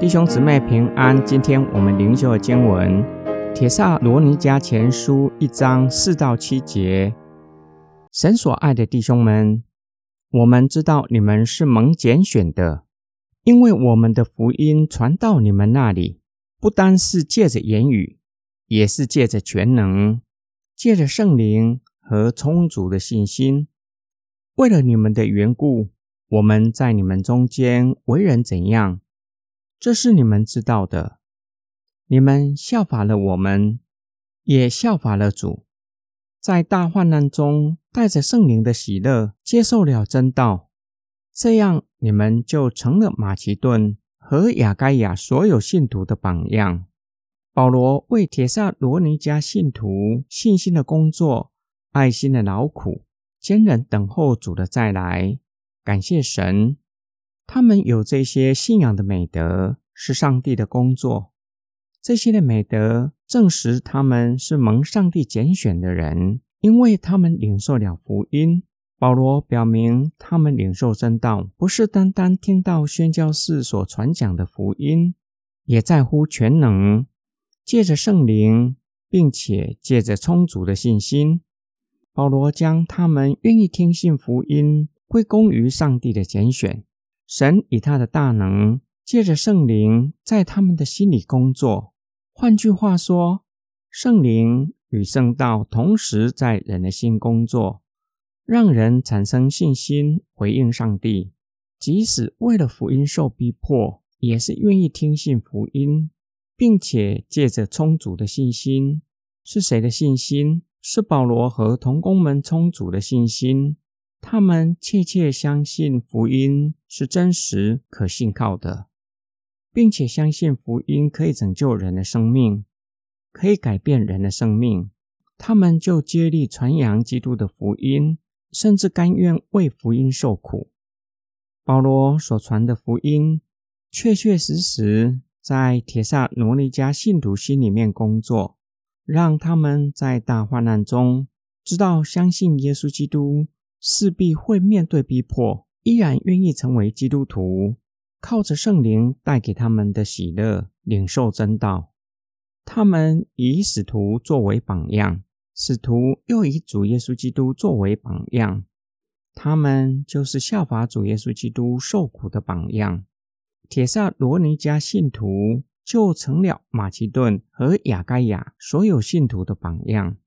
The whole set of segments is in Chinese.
弟兄姊妹平安，今天我们灵修的经文《铁萨罗尼迦前书》一章四到七节。神所爱的弟兄们，我们知道你们是蒙拣选的，因为我们的福音传到你们那里，不单是借着言语，也是借着全能，借着圣灵和充足的信心。为了你们的缘故，我们在你们中间为人怎样？这是你们知道的，你们效法了我们，也效法了主，在大患难中带着圣灵的喜乐接受了真道，这样你们就成了马其顿和亚该亚所有信徒的榜样。保罗为铁萨罗尼迦信徒信心的工作、爱心的劳苦、坚忍等候主的再来，感谢神。他们有这些信仰的美德，是上帝的工作。这些的美德证实他们是蒙上帝拣选的人，因为他们领受了福音。保罗表明，他们领受真道，不是单单听到宣教士所传讲的福音，也在乎全能，借着圣灵，并且借着充足的信心。保罗将他们愿意听信福音归功于上帝的拣选。神以他的大能，借着圣灵在他们的心里工作。换句话说，圣灵与圣道同时在人的心工作，让人产生信心，回应上帝。即使为了福音受逼迫，也是愿意听信福音，并且借着充足的信心。是谁的信心？是保罗和同工们充足的信心。他们切切相信福音是真实可信靠的，并且相信福音可以拯救人的生命，可以改变人的生命。他们就接力传扬基督的福音，甚至甘愿为福音受苦。保罗所传的福音，确确实实在铁萨罗尼加信徒心里面工作，让他们在大患难中知道相信耶稣基督。势必会面对逼迫，依然愿意成为基督徒，靠着圣灵带给他们的喜乐，领受真道。他们以使徒作为榜样，使徒又以主耶稣基督作为榜样，他们就是效法主耶稣基督受苦的榜样。铁萨罗尼迦信徒就成了马其顿和亚该亚所有信徒的榜样。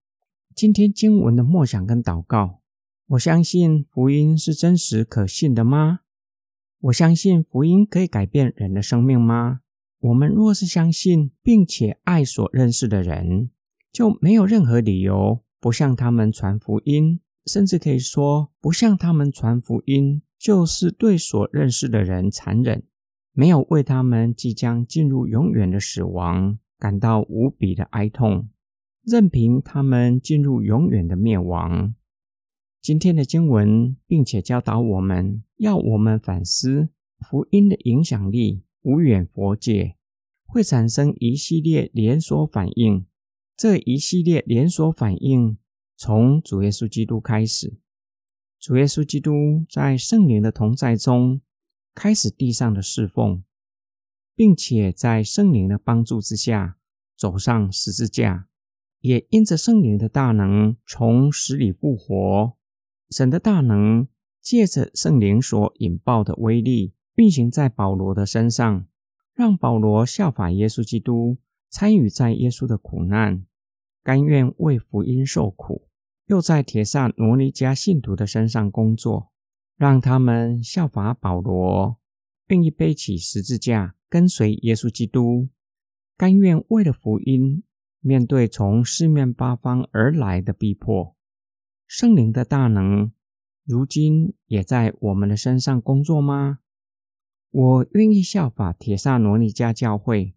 今天经文的默想跟祷告。我相信福音是真实可信的吗？我相信福音可以改变人的生命吗？我们若是相信并且爱所认识的人，就没有任何理由不向他们传福音，甚至可以说，不向他们传福音就是对所认识的人残忍，没有为他们即将进入永远的死亡感到无比的哀痛，任凭他们进入永远的灭亡。今天的经文，并且教导我们要我们反思福音的影响力无远佛界，会产生一系列连锁反应。这一系列连锁反应从主耶稣基督开始。主耶稣基督在圣灵的同在中开始地上的侍奉，并且在圣灵的帮助之下走上十字架，也因着圣灵的大能从死里复活。神的大能借着圣灵所引爆的威力，运行在保罗的身上，让保罗效法耶稣基督，参与在耶稣的苦难，甘愿为福音受苦；又在铁萨罗尼迦信徒的身上工作，让他们效法保罗，愿意背起十字架，跟随耶稣基督，甘愿为了福音，面对从四面八方而来的逼迫。圣灵的大能，如今也在我们的身上工作吗？我愿意效法铁萨罗尼迦教会，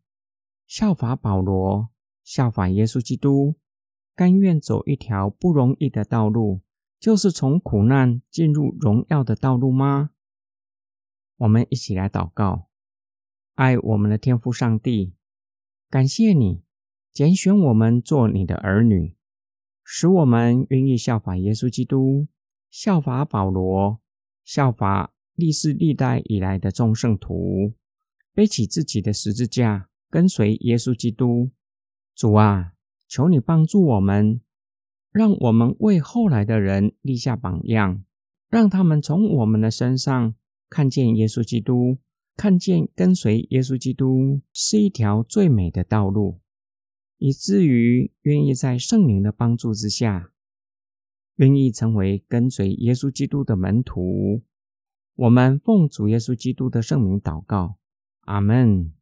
效法保罗，效法耶稣基督，甘愿走一条不容易的道路，就是从苦难进入荣耀的道路吗？我们一起来祷告，爱我们的天父上帝，感谢你拣选我们做你的儿女。使我们愿意效法耶稣基督，效法保罗，效法历世历代以来的众圣徒，背起自己的十字架，跟随耶稣基督。主啊，求你帮助我们，让我们为后来的人立下榜样，让他们从我们的身上看见耶稣基督，看见跟随耶稣基督是一条最美的道路，以至于愿意在圣灵的帮助之下，愿意成为跟随耶稣基督的门徒。我们奉主耶稣基督的圣名祷告。阿门。